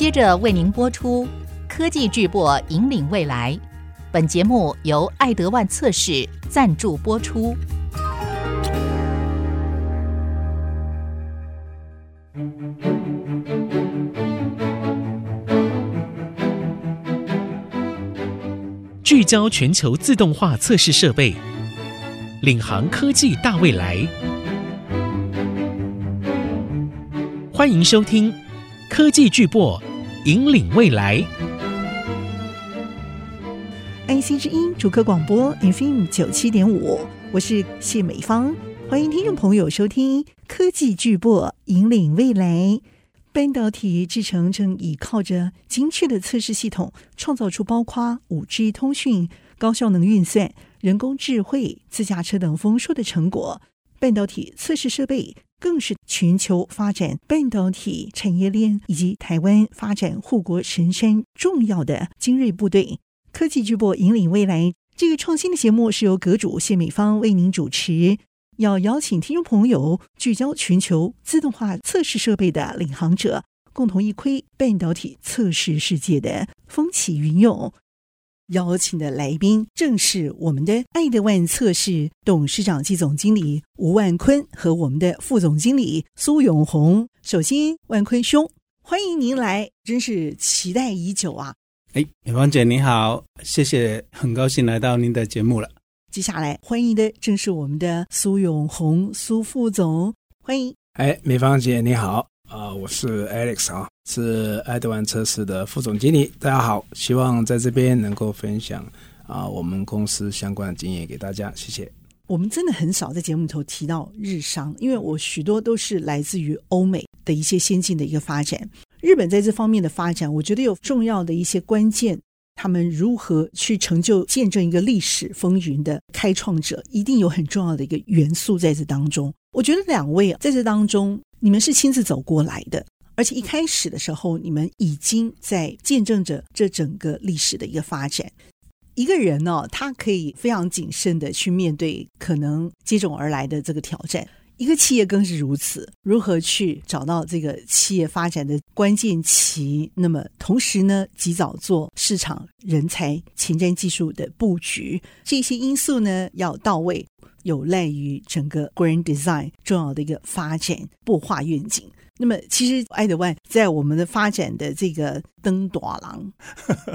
接着为您播出科技巨擘引领未来。本节目由爱德万测试赞助播出。聚焦全球自动化测试设备，领航科技大未来。欢迎收听科技巨擘引领未来。IC 之音主客广播 FM 九七点五，我是谢美芳，欢迎听众朋友收听科技巨擘引领未来。半导体制程正倚靠着精确的测试系统，创造出包括五 G 通讯、高效能运算、人工智慧、自驾车等丰硕的成果。半导体测试设备更是全球发展半导体产业链以及台湾发展护国神山重要的精锐部队。科技巨擘引领未来，这个创新的节目是由阁主谢美芳为您主持，要邀请听众朋友聚焦全球自动化测试设备的领航者，共同一窥半导体测试世界的风起云涌。邀请的来宾正是我们的爱德万测试董事长暨总经理吴万坤和我们的副总经理苏永红。首先，万坤兄，欢迎您来，真是期待已久啊！哎，美芳姐你好，谢谢，很高兴来到您的节目了。接下来欢迎的正是我们的苏永红苏副总，欢迎。哎，美芳姐你好，啊、我是 Alex 啊，是爱德万测试的副总经理，大家好，希望在这边能够分享啊、我们公司相关的经验给大家，谢谢。我们真的很少在节目头提到日商，因为我许多都是来自于欧美的一些先进的一个发展。日本在这方面的发展，我觉得有重要的一些关键，他们如何去成就见证一个历史风云的开创者，一定有很重要的一个元素在这当中。我觉得两位在这当中，你们是亲自走过来的，而且一开始的时候，你们已经在见证着这整个历史的一个发展。一个人呢、他可以非常谨慎的去面对可能接踵而来的这个挑战。一个企业更是如此，如何去找到这个企业发展的关键期？那么同时呢，及早做市场、人才、前瞻技术的布局，这些因素呢要到位，有赖于整个 Grand Design 重要的一个发展擘画愿景。那么，其实爱德万在我们的发展的这个登大郎，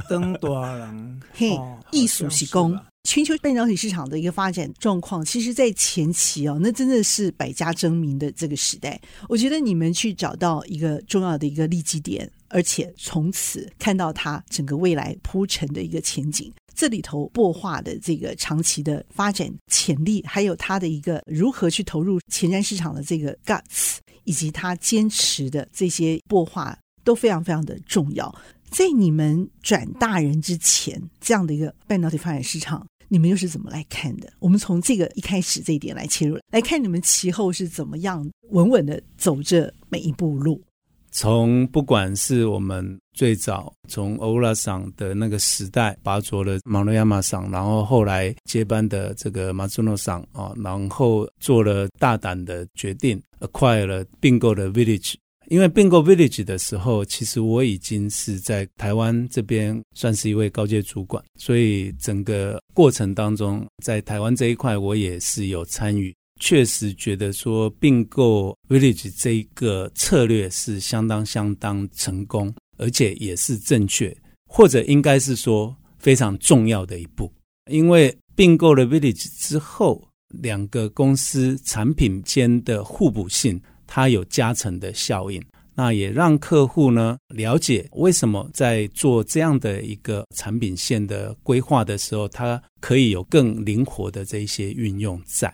登大郎，嘿，艺术是功。全球半导体市场的一个发展状况，其实，在前期哦，那真的是百家争鸣的这个时代。我觉得你们去找到一个重要的一个利基点，而且从此看到它整个未来铺陈的一个前景，这里头擘画的这个长期的发展潜力，还有它的一个如何去投入前瞻市场的这个 guts，以及它坚持的这些擘画，都非常非常的重要。在你们转大人之前，这样的一个半导体发展市场。你们又是怎么来看的？我们从这个一开始这一点来切入，来看你们其后是怎么样稳稳的走着每一步路。从不管是我们最早从欧拉桑的那个时代，拔擢了马诺亚马桑，然后后来接班的这个马祖诺桑啊，然后做了大胆的决定，acquire 了并购的 Village。因为并购 Village 的时候，其实我已经是在台湾这边算是一位高阶主管，所以整个过程当中，在台湾这一块我也是有参与。确实觉得说并购 Village 这一个策略是相当相当成功，而且也是正确，或者应该是说非常重要的一步。因为并购了 Village 之后，两个公司产品间的互补性。它有加成的效应，那也让客户呢了解为什么在做这样的一个产品线的规划的时候，它可以有更灵活的这一些运用在。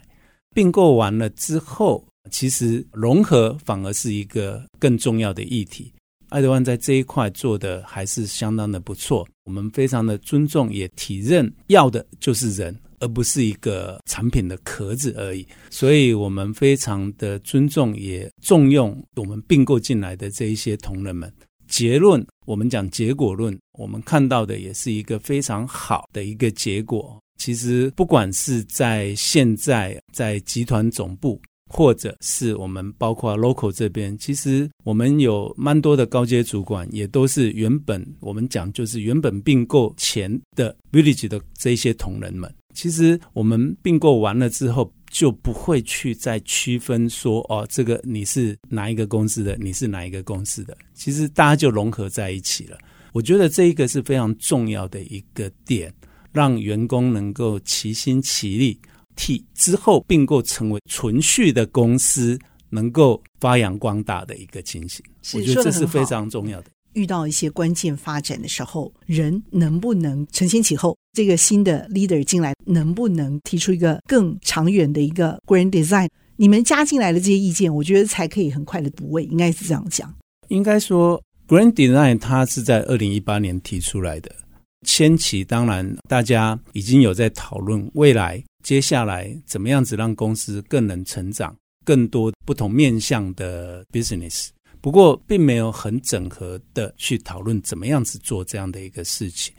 并购完了之后，其实融合反而是一个更重要的议题。爱德万在这一块做的还是相当的不错，我们非常的尊重，也体认要的就是人。而不是一个产品的壳子而已，所以我们非常的尊重，也重用我们并购进来的这一些同仁们。结论，我们讲结果论，我们看到的也是一个非常好的一个结果。其实，不管是在现在在集团总部，或者是我们包括 local 这边，其实我们有蛮多的高阶主管，也都是原本我们讲就是原本并购前的 village 的这些同仁们。其实我们并购完了之后，就不会去再区分说哦，这个你是哪一个公司的，你是哪一个公司的。其实大家就融合在一起了。我觉得这一个是非常重要的一个点，让员工能够齐心齐力。替之后并购成为存续的公司，能够发扬光大的一个情形，我觉得这是非常重要的。遇到一些关键发展的时候，人能不能承先启后？这个新的 leader 进来，能不能提出一个更长远的一个 grand design？你们加进来的这些意见，我觉得才可以很快的补位，应该是这样讲。应该说，grand design 它是在二零一八年提出来的，前期当然大家已经有在讨论未来。接下来怎么样子让公司更能成长，更多不同面向的 business？不过并没有很整合的去讨论怎么样子做这样的一个事情。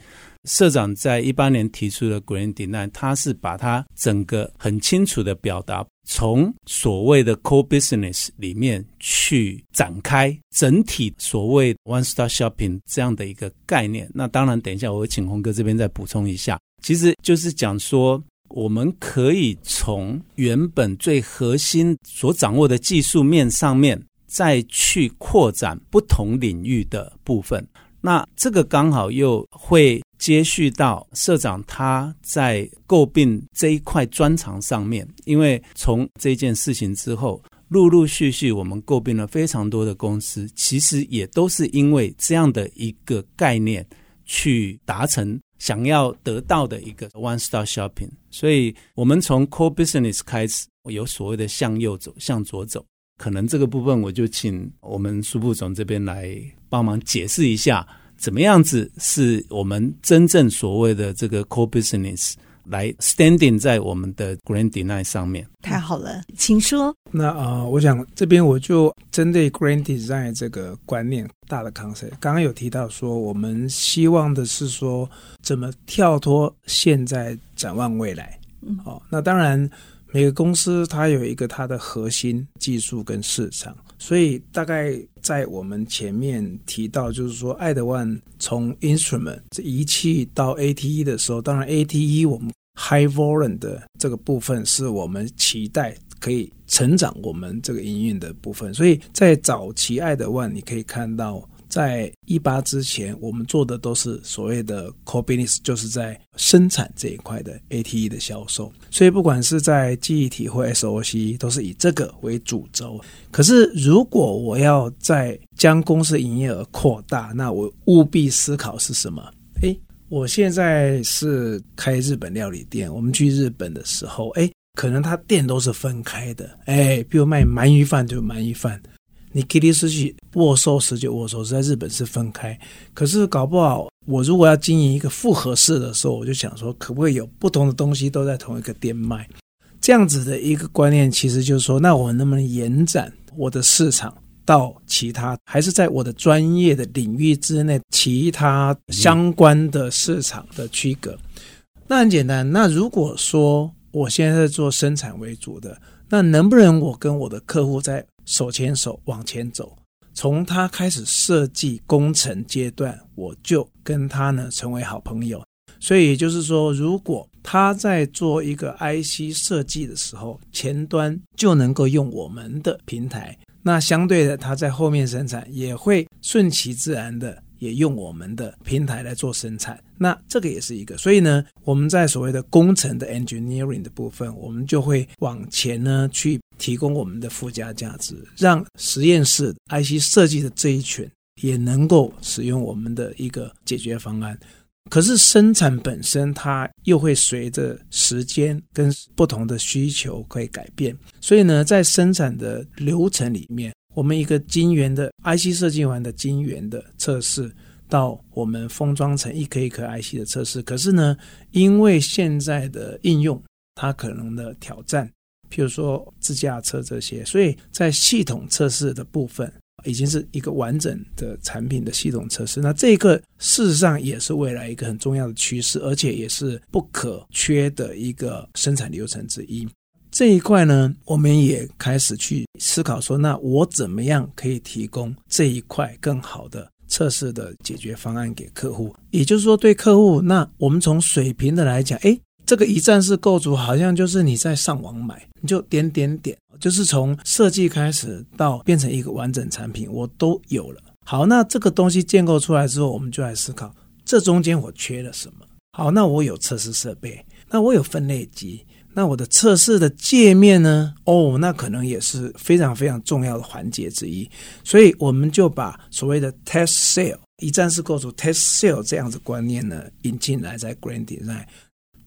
社长在一八年提出的 Grand Design，他是把他整个很清楚的表达，从所谓的 core business 里面去展开整体所谓 one stop shopping 这样的一个概念。那当然，等一下我会请鸿哥这边再补充一下，其实就是讲说。我们可以从原本最核心所掌握的技术面上面，再去扩展不同领域的部分。那这个刚好又会接续到社长他在诟病这一块专长上面，因为从这件事情之后，陆陆续续我们诟病了非常多的公司，其实也都是因为这样的一个概念去达成。想要得到的一个 one stop shopping，所以我们从 core business 开始，有所谓的向右走、向左走，可能这个部分我就请我们苏副总这边来帮忙解释一下，怎么样子是我们真正所谓的这个 core business。来 standing 在我们的 Grand Design 上面，太好了，请说。那啊、呃，我想这边我就针对 Grand Design 这个观念大的 concept，刚刚有提到说，我们希望的是说，怎么跳脱现在，展望未来。嗯，好、哦，那当然每个公司它有一个它的核心技术跟市场。所以大概在我们前面提到，就是说，爱德万从 instrument 这仪器到 ATE 的时候，当然 ATE 我们 high volume 的这个部分是我们期待可以成长我们这个营运的部分。所以在早期爱德万，你可以看到。在一八之前，我们做的都是所谓的 core business，就是在生产这一块的 ATE 的销售。所以不管是在记忆体或 SOC，都是以这个为主轴。可是如果我要再将公司营业额扩大，那我务必思考是什么？诶，我现在是开日本料理店，我们去日本的时候，诶，可能他店都是分开的，诶，比如卖鳗鱼饭就鳗鱼饭。你 Kitty 斯去握寿司就握寿司，在日本是分开。可是搞不好，我如果要经营一个复合式的时候，我就想说，可不可以有不同的东西都在同一个店卖？这样子的一个观念，其实就是说，那我能不能延展我的市场到其他，还是在我的专业的领域之内，其他相关的市场的区隔？那很简单。那如果说我现在在做生产为主的，那能不能我跟我的客户在手牵手往前走，从他开始设计工程阶段，我就跟他呢成为好朋友。所以也就是说，如果他在做一个 IC 设计的时候，前端就能够用我们的平台，那相对的，他在后面生产也会顺其自然的。也用我们的平台来做生产，那这个也是一个。所以呢，我们在所谓的工程的 engineering 的部分，我们就会往前呢去提供我们的附加价值，让实验室 IC 设计的这一群也能够使用我们的一个解决方案。可是生产本身它又会随着时间跟不同的需求可以改变，所以呢，在生产的流程里面。我们一个晶圆的 IC 设计完的晶圆的测试，到我们封装成一颗一颗 IC 的测试。可是呢，因为现在的应用它可能的挑战，譬如说自驾车这些，所以在系统测试的部分已经是一个完整的产品的系统测试。那这个事实上也是未来一个很重要的趋势，而且也是不可缺的一个生产流程之一。这一块呢，我们也开始去思考说，那我怎么样可以提供这一块更好的测试的解决方案给客户？也就是说，对客户，那我们从水平的来讲，诶，这个一站式构筑好像就是你在上网买，你就点点点，就是从设计开始到变成一个完整产品，我都有了。好，那这个东西建构出来之后，我们就来思考，这中间我缺了什么？好，那我有测试设备，那我有分类机。那我的测试的界面呢？哦，那可能也是非常非常重要的环节之一。所以我们就把所谓的 test sale 一站式构筑 test sale 这样子观念呢引进来，在 Grand Design，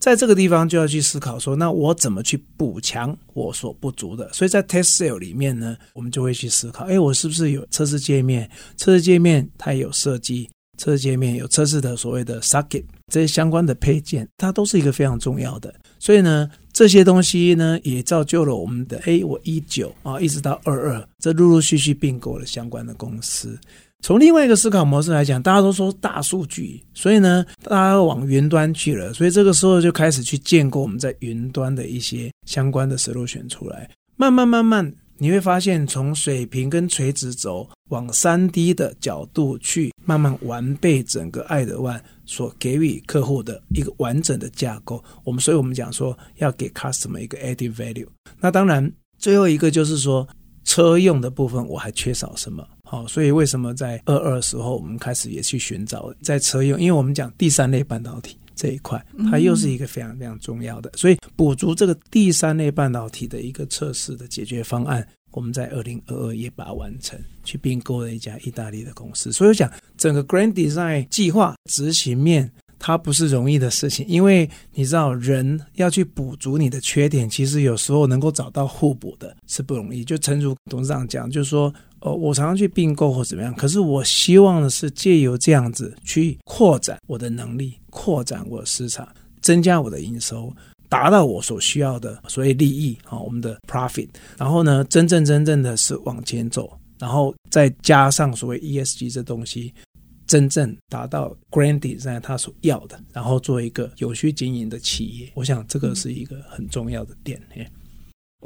在这个地方就要去思考说，那我怎么去补强我所不足的？所以在 test sale 里面呢，我们就会去思考，哎，我是不是有测试界面？测试界面它有设计。测试界面有测试的所谓的 socket 这些相关的配件，它都是一个非常重要的。所以呢，这些东西呢，也造就了我们的 A 我一九啊，一直到二二，这陆陆续续并购了相关的公司。从另外一个思考模式来讲，大家都说大数据，所以呢，大家往云端去了，所以这个时候就开始去建构我们在云端的一些相关的 solution 出来，慢慢慢慢。你会发现，从水平跟垂直轴往三 D 的角度去慢慢完备整个爱德万所给予客户的一个完整的架构。我们所以，我们讲说要给 customer 一个 added value。那当然，最后一个就是说车用的部分我还缺少什么？好，所以为什么在二二时候我们开始也去寻找在车用？因为我们讲第三类半导体。这一块，它又是一个非常非常重要的，所以补足这个第三类半导体的一个测试的解决方案，我们在二零二二也把它完成，去并购了一家意大利的公司。所以我讲整个 Grand Design 计划执行面，它不是容易的事情，因为你知道人要去补足你的缺点，其实有时候能够找到互补的是不容易。就诚如董事长讲，就是说。哦，我常常去并购或怎么样，可是我希望的是借由这样子去扩展我的能力，扩展我的市场，增加我的营收，达到我所需要的所谓利益啊，我们的 profit。然后呢，真正真正的是往前走，然后再加上所谓 ESG 这东西，真正达到 Grand Design 他所要的，然后做一个有序经营的企业，我想这个是一个很重要的点。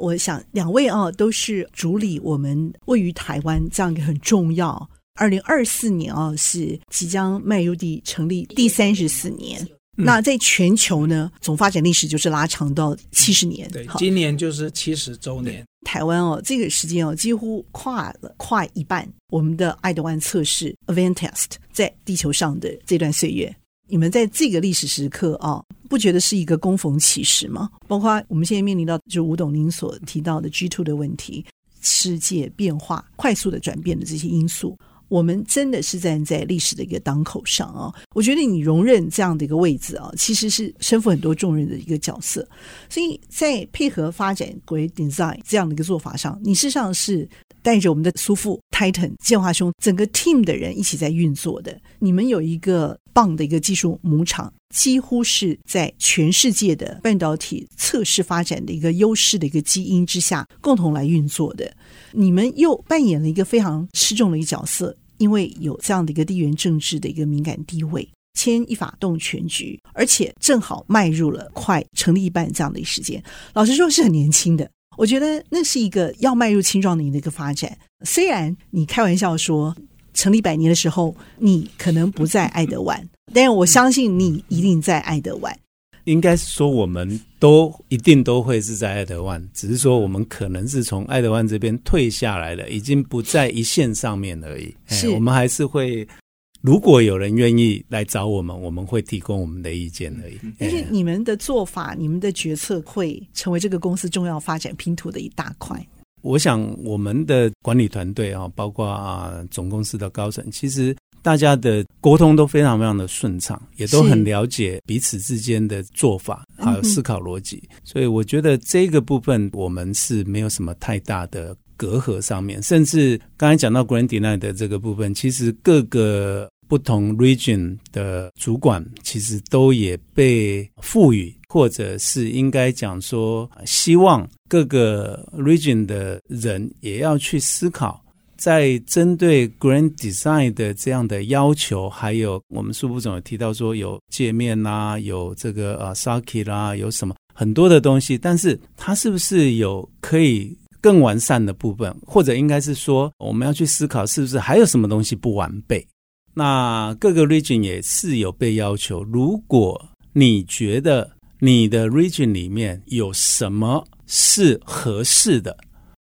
我想两位啊，都是主理我们位于台湾这样一个很重要。二零二四年啊，是即将迈入第成立第三十四年。嗯、那在全球呢，总发展历史就是拉长到七十年。对，今年就是七十周年。台湾哦，这个时间哦，几乎跨了跨一半。我们的爱德万测试 Advantest 在地球上的这段岁月。你们在这个历史时刻啊，不觉得是一个攻逢其时吗？包括我们现在面临到，就吴董您所提到的 G two 的问题，世界变化快速的转变的这些因素，我们真的是站在历史的一个当口上啊。我觉得你容忍这样的一个位置啊，其实是身负很多重任的一个角色。所以在配合发展 Great Design 这样的一个做法上，你事实上是。带着我们的苏富 Titan 建华兄整个 team 的人一起在运作的，你们有一个棒的一个技术母厂，几乎是在全世界的半导体测试发展的一个优势的一个基因之下共同来运作的。你们又扮演了一个非常吃重的一个角色，因为有这样的一个地缘政治的一个敏感地位，牵一发动全局，而且正好迈入了快成立一半这样的一时间。老实说，是很年轻的。我觉得那是一个要迈入青壮年的一个发展。虽然你开玩笑说成立百年的时候你可能不在爱德湾，但是我相信你一定在爱德湾。应该是说我们都一定都会是在爱德万，只是说我们可能是从爱德万这边退下来了，已经不在一线上面而已。是，我们还是会。如果有人愿意来找我们，我们会提供我们的意见而已。但是你们的做法、你们的决策会成为这个公司重要发展拼图的一大块。我想我们的管理团队啊，包括啊总公司的高层，其实大家的沟通都非常非常的顺畅，也都很了解彼此之间的做法还有思考逻辑。所以我觉得这个部分我们是没有什么太大的。隔阂上面，甚至刚才讲到 Grand Design 的这个部分，其实各个不同 region 的主管，其实都也被赋予，或者是应该讲说，希望各个 region 的人也要去思考，在针对 Grand Design 的这样的要求，还有我们苏副总有提到说，有界面啦，有这个呃 socket 啦，有什么？很多的东西，但是它是不是有可以更完善的部分，或者应该是说，我们要去思考是不是还有什么东西不完备？那各个 region 也是有被要求，如果你觉得你的 region 里面有什么是合适的，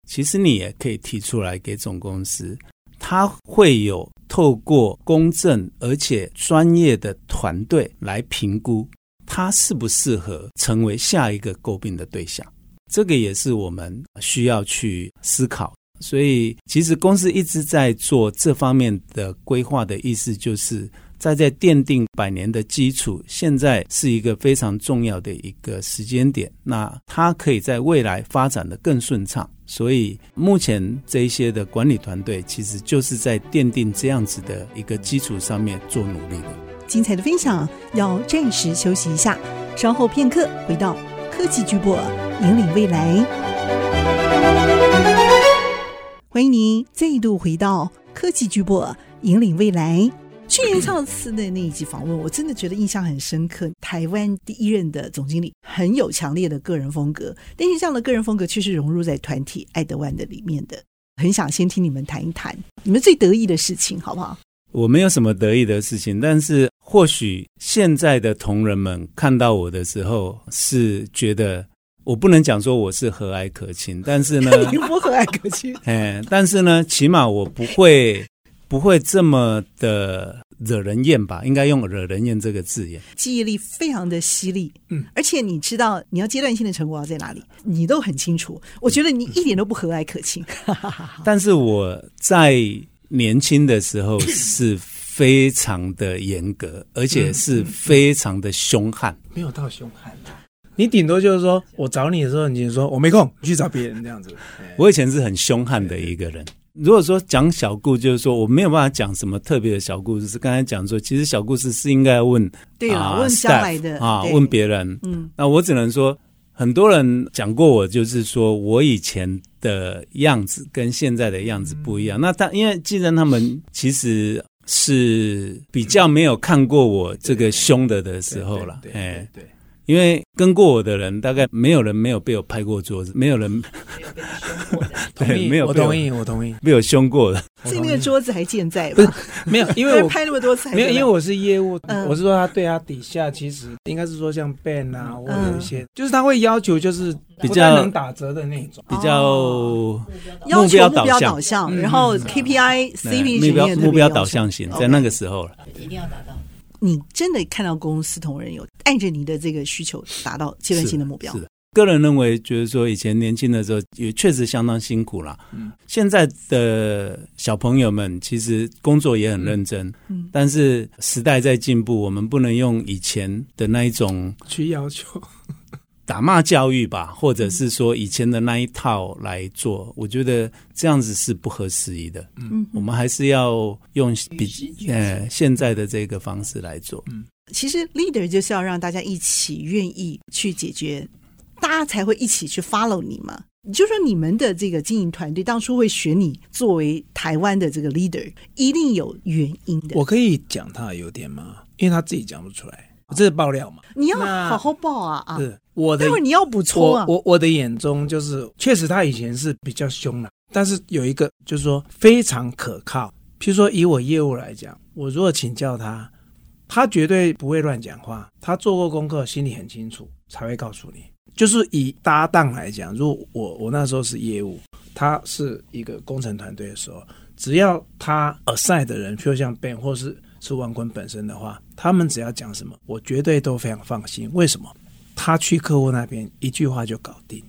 其实你也可以提出来给总公司，他会有透过公正而且专业的团队来评估，他适不适合成为下一个诟病的对象。这个也是我们需要去思考。所以，其实公司一直在做这方面的规划的意思，就是在在奠定百年的基础。现在是一个非常重要的一个时间点，那它可以在未来发展的更顺畅。所以，目前这一些的管理团队，其实就是在奠定这样子的一个基础上面做努力的。精彩的分享，要暂时休息一下，稍后片刻回到科技巨擘，引领未来。欢迎您再度回到科技巨擘，引领未来。去年上次的那一集访问，我真的觉得印象很深刻。台湾第一任的总经理很有强烈的个人风格，但是这样的个人风格却是融入在团体爱德万的里面的。很想先听你们谈一谈你们最得意的事情，好不好？我没有什么得意的事情，但是或许现在的同仁们看到我的时候，是觉得。我不能讲说我是和蔼可亲，但是呢，你不和蔼可亲。哎，但是呢，起码我不会不会这么的惹人厌吧？应该用“惹人厌”这个字眼。记忆力非常的犀利，嗯，而且你知道你要阶段性的成果要在哪里，你都很清楚。我觉得你一点都不和蔼可亲。但是我在年轻的时候是非常的严格，而且是非常的凶悍。没有到凶悍。你顶多就是说，我找你的时候，你就说我没空，你去找别人这样子。我以前是很凶悍的一个人。如果说讲小故，就是说我没有办法讲什么特别的小故事。是刚才讲说，其实小故事是应该问对啊，问下来的啊，问别人。嗯，那我只能说，很多人讲过我，就是说我以前的样子跟现在的样子不一样。那他因为既然他们其实是比较没有看过我这个凶的的时候了，哎，对。因为跟过我的人，大概没有人没有被我拍过桌子，没有人。对，没有。我同意，我同意，被我凶过的。是那个桌子还健在吗？没有，因为我拍那么多次，没有，因为我是业务，我是说他对他底下其实应该是说像 Ben 啊，或者有一些，就是他会要求就是比较能打折的那种，比较要求目标导向，然后 KPI、CP 目标目标导向型，在那个时候了，一定要达到。你真的看到公司同仁有按着你的这个需求达到阶段性的目标？是的，个人认为，觉得说以前年轻的时候也确实相当辛苦了。嗯，现在的小朋友们其实工作也很认真。嗯，但是时代在进步，我们不能用以前的那一种去要求。打骂教育吧，或者是说以前的那一套来做，我觉得这样子是不合时宜的。嗯，我们还是要用比呃现在的这个方式来做。嗯，其实 leader 就是要让大家一起愿意去解决，大家才会一起去 follow 你嘛。你就说你们的这个经营团队当初会选你作为台湾的这个 leader，一定有原因的。我可以讲他的优点吗？因为他自己讲不出来。这是爆料嘛？你要好好报啊啊！是我的，待会你要补充啊。我我的眼中就是，确实他以前是比较凶的，但是有一个就是说非常可靠。譬如说以我业务来讲，我如果请教他，他绝对不会乱讲话，他做过功课，心里很清楚，才会告诉你。就是以搭档来讲，如果我我那时候是业务，他是一个工程团队的时候，只要他 assign 的人，譬如像 Ben 或是。是万坤本身的话，他们只要讲什么，我绝对都非常放心。为什么？他去客户那边一句话就搞定，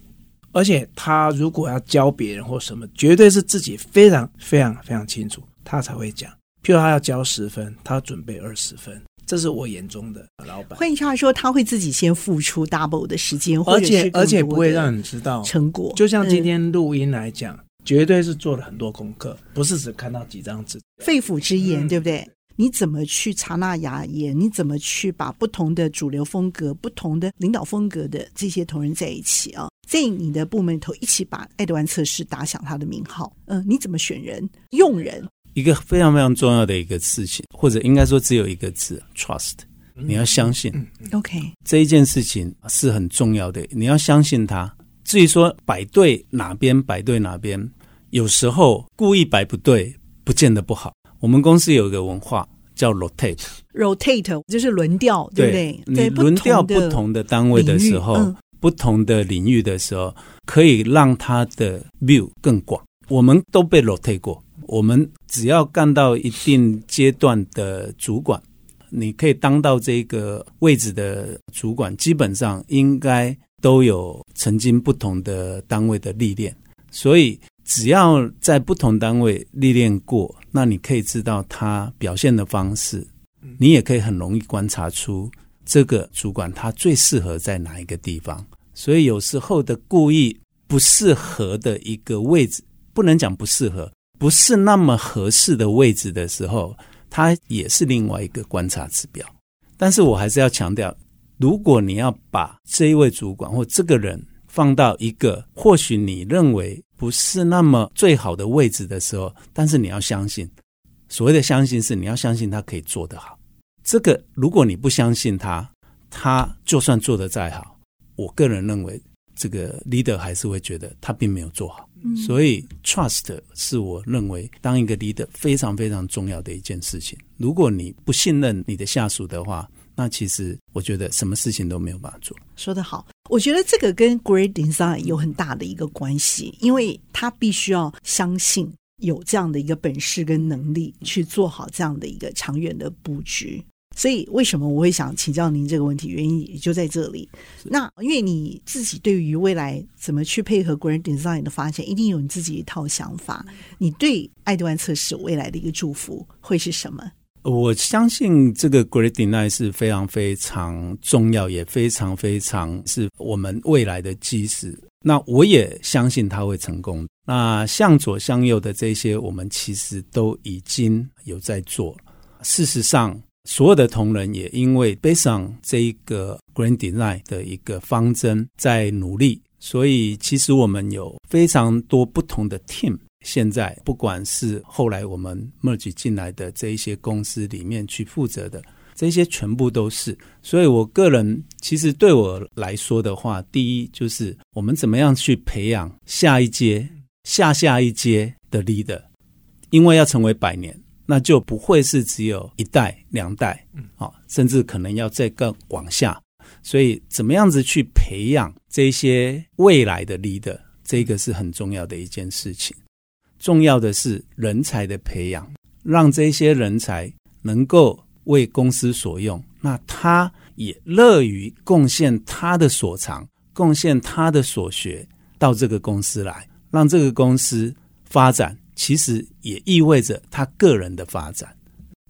而且他如果要教别人或什么，绝对是自己非常非常非常清楚，他才会讲。譬如他要教十分，他准备二十分，这是我眼中的老板。换句话说，他会自己先付出 double 的时间，而且而且不会让你知道成果。就像今天录音来讲，嗯、绝对是做了很多功课，不是只看到几张纸。肺腑之言，嗯、对不对？你怎么去查纳雅言？你怎么去把不同的主流风格、不同的领导风格的这些同仁在一起啊？在你的部门头一起把爱德万测试打响他的名号。嗯、呃，你怎么选人、用人？一个非常非常重要的一个事情，或者应该说只有一个字：trust。你要相信。OK，这一件事情是很重要的，你要相信他。至于说摆对哪边，摆对哪边，有时候故意摆不对，不见得不好。我们公司有一个文化叫 rotate，rotate 就是轮调，对不对？你轮调不同的单位的时候，嗯、不同的领域的时候，可以让他的 view 更广。我们都被 rotate 过，我们只要干到一定阶段的主管，你可以当到这个位置的主管，基本上应该。都有曾经不同的单位的历练，所以只要在不同单位历练过，那你可以知道他表现的方式，你也可以很容易观察出这个主管他最适合在哪一个地方。所以有时候的故意不适合的一个位置，不能讲不适合，不是那么合适的位置的时候，它也是另外一个观察指标。但是我还是要强调。如果你要把这一位主管或这个人放到一个或许你认为不是那么最好的位置的时候，但是你要相信，所谓的相信是你要相信他可以做得好。这个如果你不相信他，他就算做得再好，我个人认为这个 leader 还是会觉得他并没有做好。所以 trust 是我认为当一个 leader 非常非常重要的一件事情。如果你不信任你的下属的话，那其实我觉得什么事情都没有办法做。说得好，我觉得这个跟 Great Design 有很大的一个关系，因为他必须要相信有这样的一个本事跟能力去做好这样的一个长远的布局。所以为什么我会想请教您这个问题？原因也就在这里。那因为你自己对于未来怎么去配合 Great Design 的发展，一定有你自己一套想法。你对爱德万测试未来的一个祝福会是什么？我相信这个 Great Deny 是非常非常重要，也非常非常是我们未来的基石。那我也相信他会成功。那向左向右的这些，我们其实都已经有在做。事实上，所有的同仁也因为 based on 这一个 Great Deny 的一个方针在努力，所以其实我们有非常多不同的 team。现在不管是后来我们 merge 进来的这一些公司里面去负责的，这些全部都是。所以我个人其实对我来说的话，第一就是我们怎么样去培养下一阶、下下一阶的 leader，因为要成为百年，那就不会是只有一代、两代，啊，甚至可能要再更往下。所以怎么样子去培养这些未来的 leader，这个是很重要的一件事情。重要的是人才的培养，让这些人才能够为公司所用，那他也乐于贡献他的所长，贡献他的所学到这个公司来，让这个公司发展，其实也意味着他个人的发展。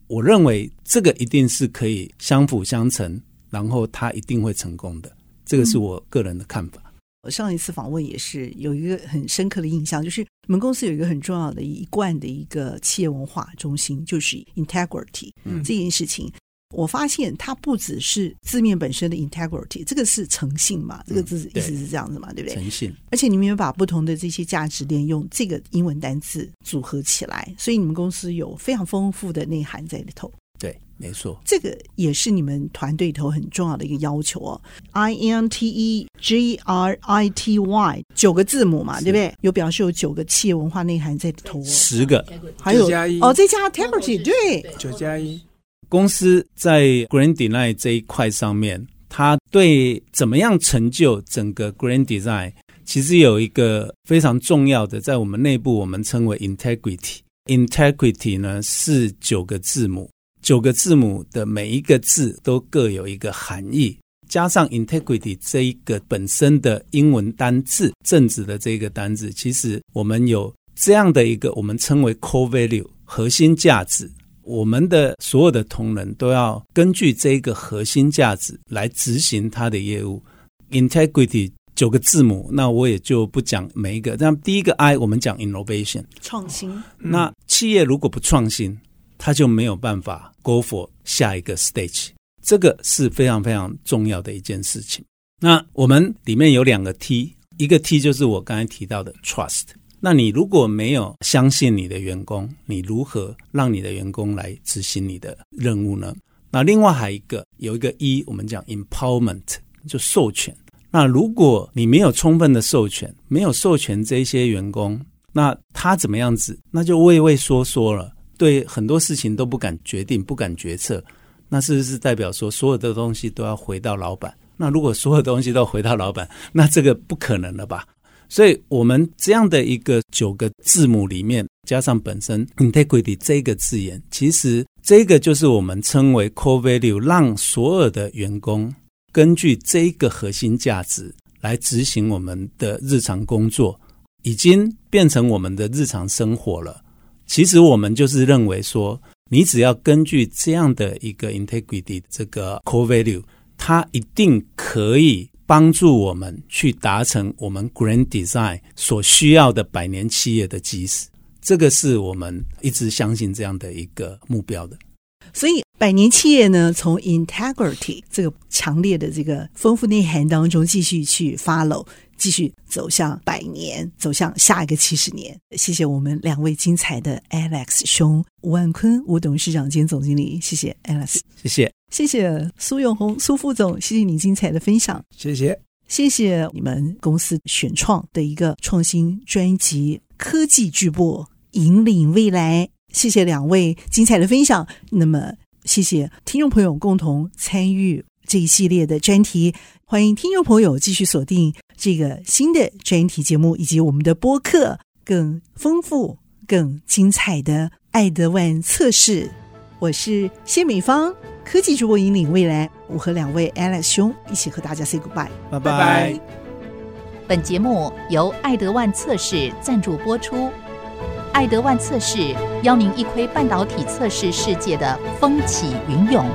我认为这个一定是可以相辅相成，然后他一定会成功的。这个是我个人的看法。我上一次访问也是有一个很深刻的印象，就是你们公司有一个很重要的一贯的一个企业文化中心，就是 integrity、嗯、这件事情。我发现它不只是字面本身的 integrity，这个是诚信嘛，这个字意思是这样子嘛，嗯、对，对不对？诚信。而且你们有把不同的这些价值链用这个英文单词组合起来，所以你们公司有非常丰富的内涵在里头。对。没错，这个也是你们团队里头很重要的一个要求哦。I N T E G R I T Y 九个字母嘛，对不对？有表示有九个企业文化内涵在里头，十个，还有哦，再加 Integrity 对，九加一。公司在 Grand Design 这一块上面，它对怎么样成就整个 Grand Design，其实有一个非常重要的，在我们内部我们称为 Integrity。Integrity 呢是九个字母。九个字母的每一个字都各有一个含义，加上 integrity 这一个本身的英文单字，正直的这个单字，其实我们有这样的一个我们称为 core value 核心价值，我们的所有的同仁都要根据这个核心价值来执行他的业务。integrity 九个字母，那我也就不讲每一个。那第一个 I 我们讲 innovation 创新，那企业如果不创新，他就没有办法 go for 下一个 stage，这个是非常非常重要的一件事情。那我们里面有两个 T，一个 T 就是我刚才提到的 trust。那你如果没有相信你的员工，你如何让你的员工来执行你的任务呢？那另外还有一个有一个 E，我们讲 empowerment，就授权。那如果你没有充分的授权，没有授权这些员工，那他怎么样子？那就畏畏缩缩了，对很多事情都不敢决定，不敢决策。那是不是代表说所有的东西都要回到老板？那如果所有东西都回到老板，那这个不可能了吧？所以，我们这样的一个九个字母里面，加上本身 integrity 这个字眼，其实这个就是我们称为 core value，让所有的员工根据这个核心价值来执行我们的日常工作，已经变成我们的日常生活了。其实我们就是认为说，你只要根据这样的一个 integrity 这个 core value，它一定可以。帮助我们去达成我们 Grand Design 所需要的百年企业的基石，这个是我们一直相信这样的一个目标的。所以，百年企业呢，从 Integrity 这个强烈的这个丰富内涵当中，继续去 follow，继续走向百年，走向下一个七十年。谢谢我们两位精彩的 Alex 兄，吴万坤吴董事长兼总经理，谢谢 Alex，谢谢。谢谢苏永红苏副总，谢谢你精彩的分享，谢谢，谢谢你们公司选创的一个创新专辑《科技巨擘引领未来》，谢谢两位精彩的分享。那么，谢谢听众朋友共同参与这一系列的专题，欢迎听众朋友继续锁定这个新的专题节目以及我们的播客，更丰富、更精彩的爱德万测试。我是谢美芳。科技主播引领未来，我和两位 Alex 兄一起和大家 say goodbye，拜拜。本节目由爱德万测试赞助播出。爱德万测试邀您一窥半导体测试世界的风起云涌。